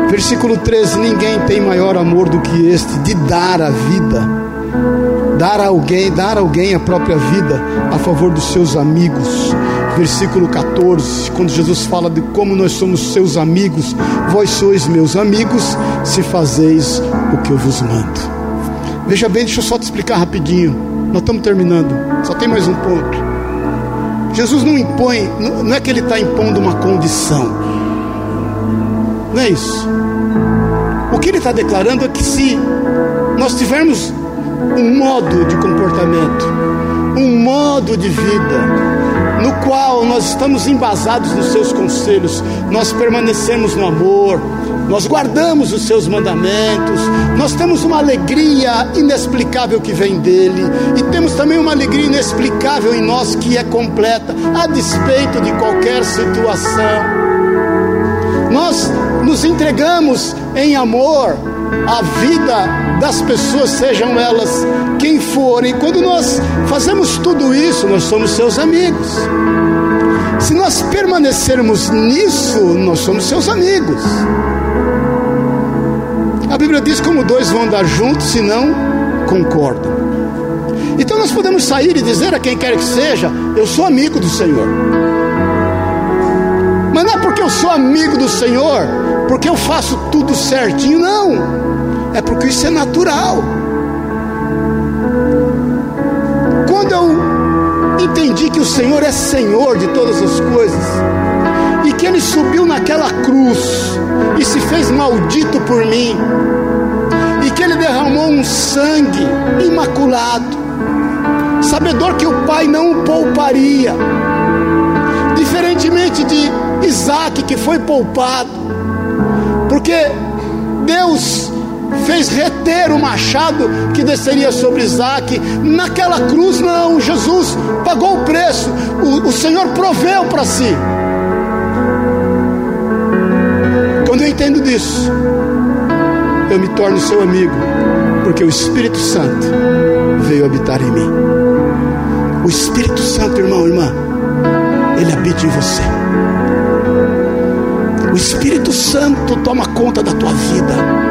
Versículo 13: Ninguém tem maior amor do que este, de dar a vida. Dar a alguém, dar a alguém a própria vida a favor dos seus amigos. Versículo 14, quando Jesus fala de como nós somos seus amigos, vós sois meus amigos, se fazeis o que eu vos mando. Veja bem, deixa eu só te explicar rapidinho. Nós estamos terminando, só tem mais um ponto. Jesus não impõe, não é que ele está impondo uma condição, não é isso. O que ele está declarando é que se nós tivermos um modo de comportamento, um modo de vida, no qual nós estamos embasados nos seus conselhos, nós permanecemos no amor, nós guardamos os seus mandamentos, nós temos uma alegria inexplicável que vem dele, e temos também uma alegria inexplicável em nós que é completa, a despeito de qualquer situação. Nós nos entregamos em amor à vida das pessoas, sejam elas quem forem. Quando nós fazemos tudo isso, nós somos seus amigos. Se nós permanecermos nisso, nós somos seus amigos. A Bíblia diz como dois vão andar juntos se não concordam. Então nós podemos sair e dizer a quem quer que seja: Eu sou amigo do Senhor. Mas não é porque eu sou amigo do Senhor, porque eu faço tudo certinho, não. É porque isso é natural. Quando eu entendi que o Senhor é Senhor de todas as coisas, e que Ele subiu naquela cruz e se fez maldito por mim, e que Ele derramou um sangue imaculado, sabedor que o Pai não o pouparia, diferentemente de Isaac que foi poupado, porque Deus fez reter o machado que desceria sobre Isaac. Naquela cruz, não, Jesus pagou o preço, o, o Senhor proveu para si. Quando eu entendo disso, eu me torno seu amigo, porque o Espírito Santo veio habitar em mim. O Espírito Santo, irmão, irmã, ele habita em você. O Espírito Santo toma conta da tua vida.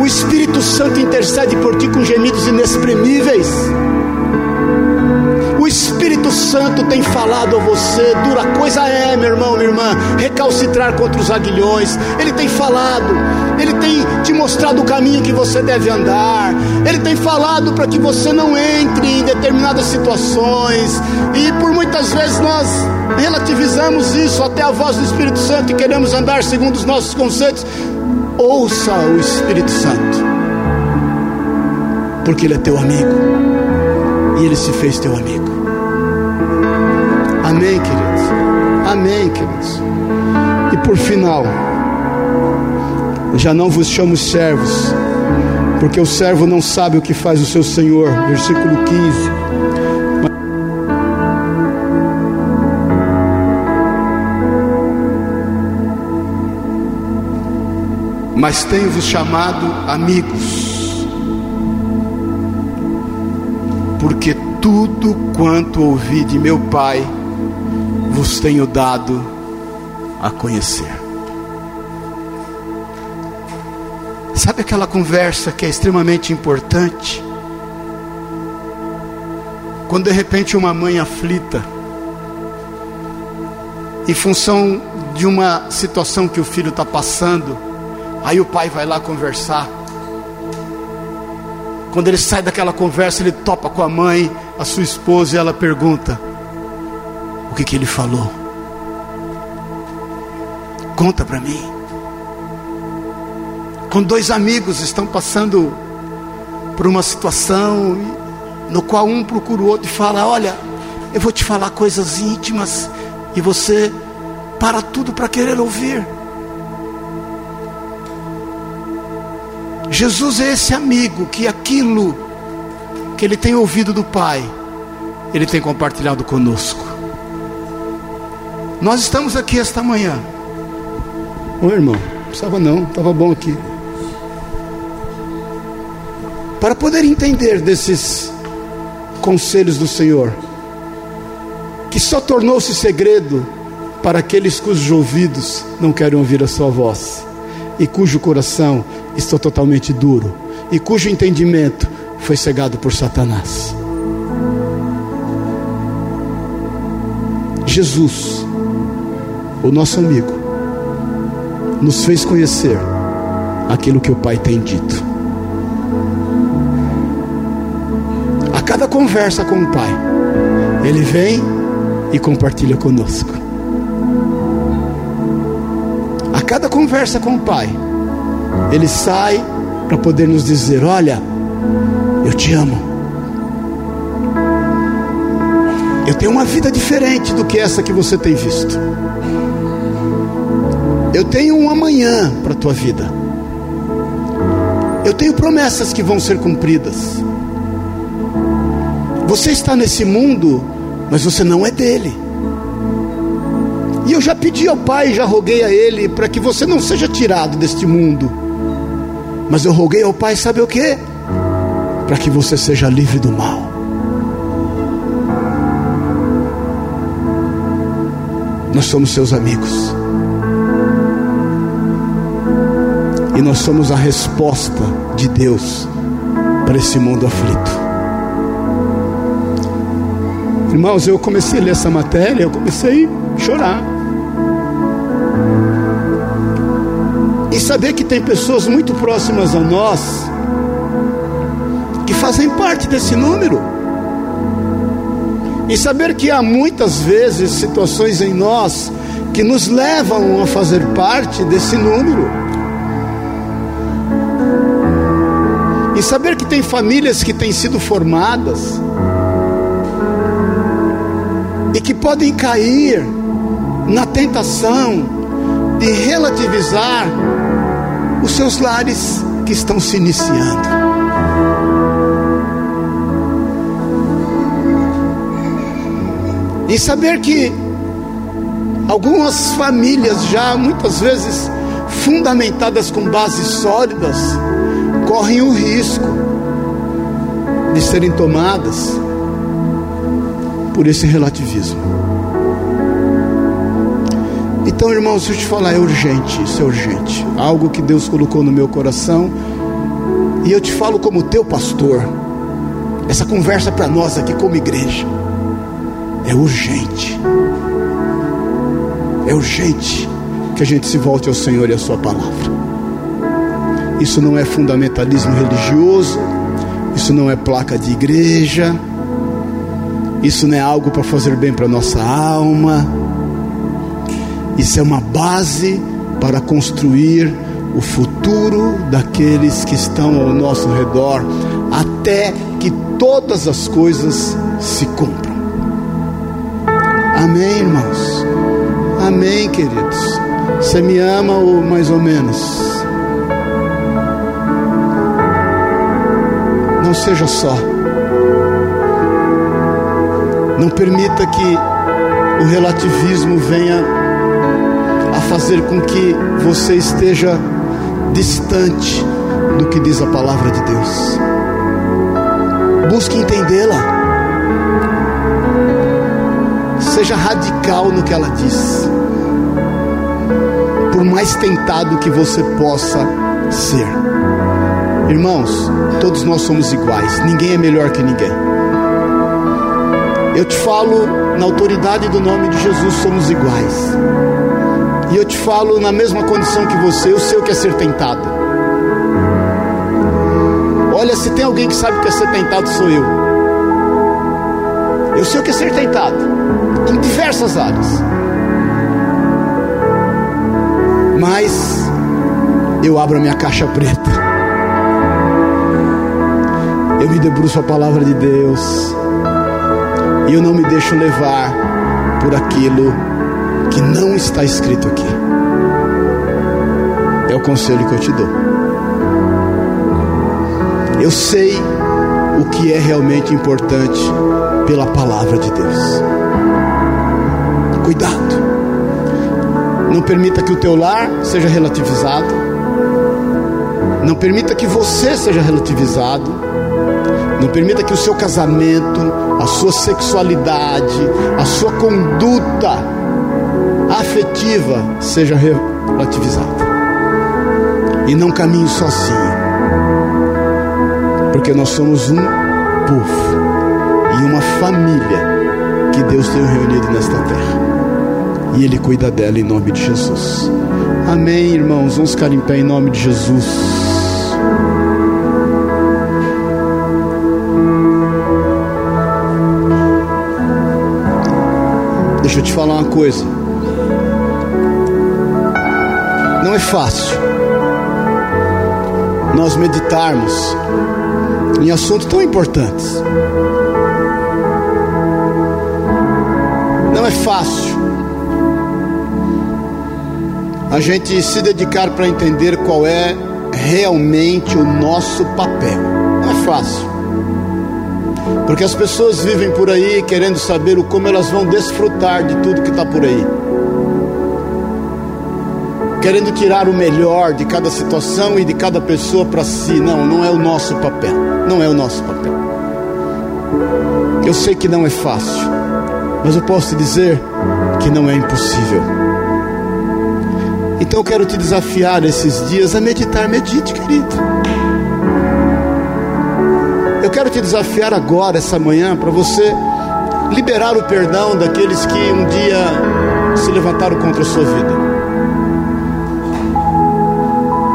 O Espírito Santo intercede por ti com gemidos inexprimíveis. O Espírito Santo tem falado a você, dura coisa é, meu irmão, minha irmã, recalcitrar contra os aguilhões. Ele tem falado, ele tem te mostrado o caminho que você deve andar. Ele tem falado para que você não entre em determinadas situações. E por muitas vezes nós relativizamos isso até a voz do Espírito Santo e queremos andar segundo os nossos conceitos. Ouça o Espírito Santo, porque Ele é teu amigo e Ele se fez teu amigo. Amém, queridos. Amém, queridos. E por final, já não vos chamo servos, porque o servo não sabe o que faz o seu senhor. Versículo 15. Mas tenho-vos chamado amigos, porque tudo quanto ouvi de meu Pai vos tenho dado a conhecer. Sabe aquela conversa que é extremamente importante? Quando de repente uma mãe aflita, em função de uma situação que o filho está passando, aí o pai vai lá conversar. Quando ele sai daquela conversa, ele topa com a mãe, a sua esposa, e ela pergunta: O que, que ele falou? Conta para mim. Quando dois amigos estão passando por uma situação no qual um procura o outro e fala: Olha, eu vou te falar coisas íntimas, e você para tudo para querer ouvir. Jesus é esse amigo que aquilo que ele tem ouvido do Pai, ele tem compartilhado conosco. Nós estamos aqui esta manhã. Ô irmão, não precisava não, estava bom aqui. Para poder entender desses conselhos do Senhor, que só tornou-se segredo para aqueles cujos ouvidos não querem ouvir a sua voz e cujo coração está totalmente duro e cujo entendimento foi cegado por Satanás. Jesus, o nosso amigo, nos fez conhecer aquilo que o Pai tem dito. A cada conversa com o Pai, Ele vem e compartilha conosco. Conversa com o Pai, Ele sai para poder nos dizer: Olha, eu te amo. Eu tenho uma vida diferente do que essa que você tem visto. Eu tenho um amanhã para a tua vida. Eu tenho promessas que vão ser cumpridas. Você está nesse mundo mas você não é dele. E eu já pedi ao Pai, já roguei a Ele, para que você não seja tirado deste mundo. Mas eu roguei ao Pai, sabe o que? Para que você seja livre do mal. Nós somos seus amigos. E nós somos a resposta de Deus para esse mundo aflito. Irmãos, eu comecei a ler essa matéria, eu comecei a chorar. E saber que tem pessoas muito próximas a nós que fazem parte desse número. E saber que há muitas vezes situações em nós que nos levam a fazer parte desse número. E saber que tem famílias que têm sido formadas e que podem cair na tentação de relativizar os seus lares que estão se iniciando. E saber que algumas famílias já muitas vezes fundamentadas com bases sólidas correm o risco de serem tomadas por esse relativismo. Então, irmãos, se eu te falar, é urgente, isso é urgente. Algo que Deus colocou no meu coração. E eu te falo como teu pastor. Essa conversa para nós aqui como igreja é urgente. É urgente que a gente se volte ao Senhor e à Sua palavra. Isso não é fundamentalismo religioso, isso não é placa de igreja, isso não é algo para fazer bem para nossa alma. Isso é uma base para construir o futuro daqueles que estão ao nosso redor, até que todas as coisas se cumpram. Amém, irmãos? Amém, queridos? Você me ama ou mais ou menos? Não seja só. Não permita que o relativismo venha fazer com que você esteja distante do que diz a palavra de Deus. Busque entendê-la. Seja radical no que ela diz. Por mais tentado que você possa ser. Irmãos, todos nós somos iguais, ninguém é melhor que ninguém. Eu te falo na autoridade do nome de Jesus, somos iguais. E eu te falo na mesma condição que você, eu sei o que é ser tentado. Olha, se tem alguém que sabe o que é ser tentado, sou eu. Eu sei o que é ser tentado, em diversas áreas. Mas eu abro a minha caixa preta. Eu me debruço a palavra de Deus. E eu não me deixo levar por aquilo que não está escrito aqui. É o conselho que eu te dou. Eu sei o que é realmente importante pela palavra de Deus. Cuidado. Não permita que o teu lar seja relativizado. Não permita que você seja relativizado. Não permita que o seu casamento, a sua sexualidade, a sua conduta afetiva seja relativizada. E não caminhe sozinho. Porque nós somos um povo e uma família que Deus tem reunido nesta terra. E Ele cuida dela em nome de Jesus. Amém, irmãos. Vamos ficar em pé em nome de Jesus. Deixa eu te falar uma coisa. Fácil nós meditarmos em assuntos tão importantes. Não é fácil a gente se dedicar para entender qual é realmente o nosso papel. Não é fácil. Porque as pessoas vivem por aí querendo saber o como elas vão desfrutar de tudo que está por aí querendo tirar o melhor de cada situação e de cada pessoa para si. Não, não é o nosso papel. Não é o nosso papel. Eu sei que não é fácil, mas eu posso te dizer que não é impossível. Então eu quero te desafiar esses dias a meditar. Medite, querido. Eu quero te desafiar agora, essa manhã, para você liberar o perdão daqueles que um dia se levantaram contra a sua vida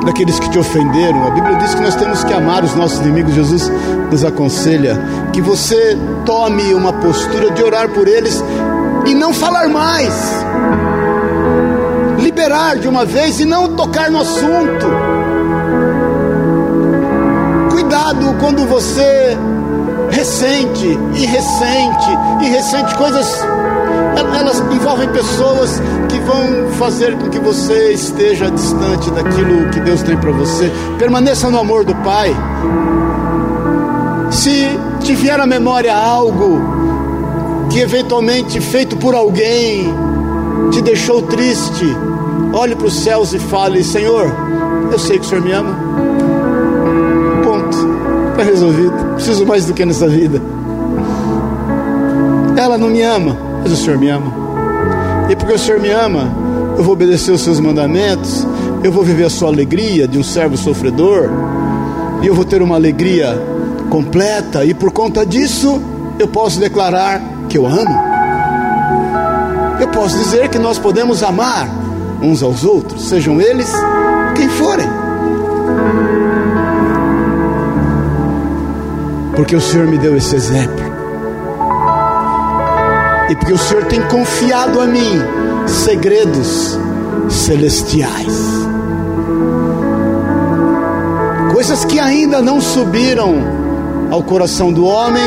daqueles que te ofenderam. A Bíblia diz que nós temos que amar os nossos inimigos. Jesus nos aconselha que você tome uma postura de orar por eles e não falar mais. Liberar de uma vez e não tocar no assunto. Cuidado quando você ressente e ressente e ressente coisas elas envolvem pessoas que vão fazer com que você esteja distante daquilo que Deus tem para você. Permaneça no amor do Pai. Se te vier à memória algo que eventualmente feito por alguém te deixou triste, olhe para os céus e fale: Senhor, eu sei que o Senhor me ama. Ponto. Está resolvido. Preciso mais do que nessa vida. Ela não me ama mas o Senhor me ama. E porque o Senhor me ama, eu vou obedecer os seus mandamentos, eu vou viver a sua alegria de um servo sofredor, e eu vou ter uma alegria completa, e por conta disso, eu posso declarar que eu amo. Eu posso dizer que nós podemos amar uns aos outros, sejam eles quem forem. Porque o Senhor me deu esse exemplo e porque o Senhor tem confiado a mim segredos celestiais. Coisas que ainda não subiram ao coração do homem,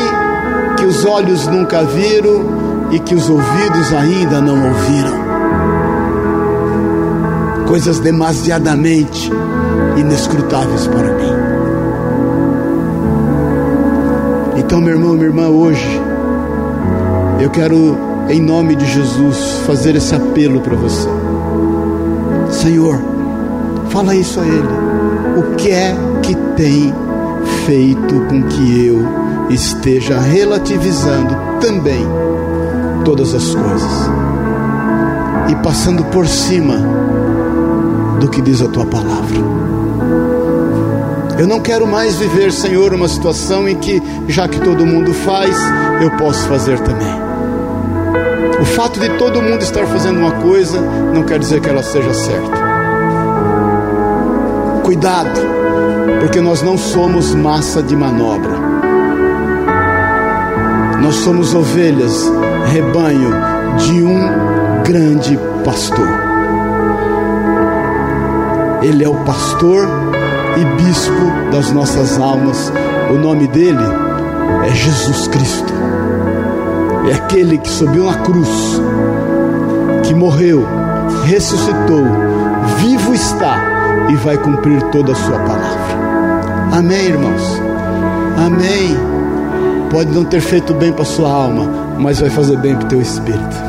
que os olhos nunca viram e que os ouvidos ainda não ouviram. Coisas demasiadamente inescrutáveis para mim. Então, meu irmão, minha irmã, hoje eu quero, em nome de Jesus, fazer esse apelo para você. Senhor, fala isso a Ele. O que é que tem feito com que eu esteja relativizando também todas as coisas e passando por cima do que diz a tua palavra. Eu não quero mais viver, Senhor, uma situação em que, já que todo mundo faz, eu posso fazer também. O fato de todo mundo estar fazendo uma coisa não quer dizer que ela seja certa. Cuidado, porque nós não somos massa de manobra. Nós somos ovelhas, rebanho de um grande pastor. Ele é o pastor e bispo das nossas almas. O nome dele é Jesus Cristo é aquele que subiu na cruz, que morreu, ressuscitou, vivo está e vai cumprir toda a sua palavra. Amém, irmãos? Amém. Pode não ter feito bem para sua alma, mas vai fazer bem para o teu espírito.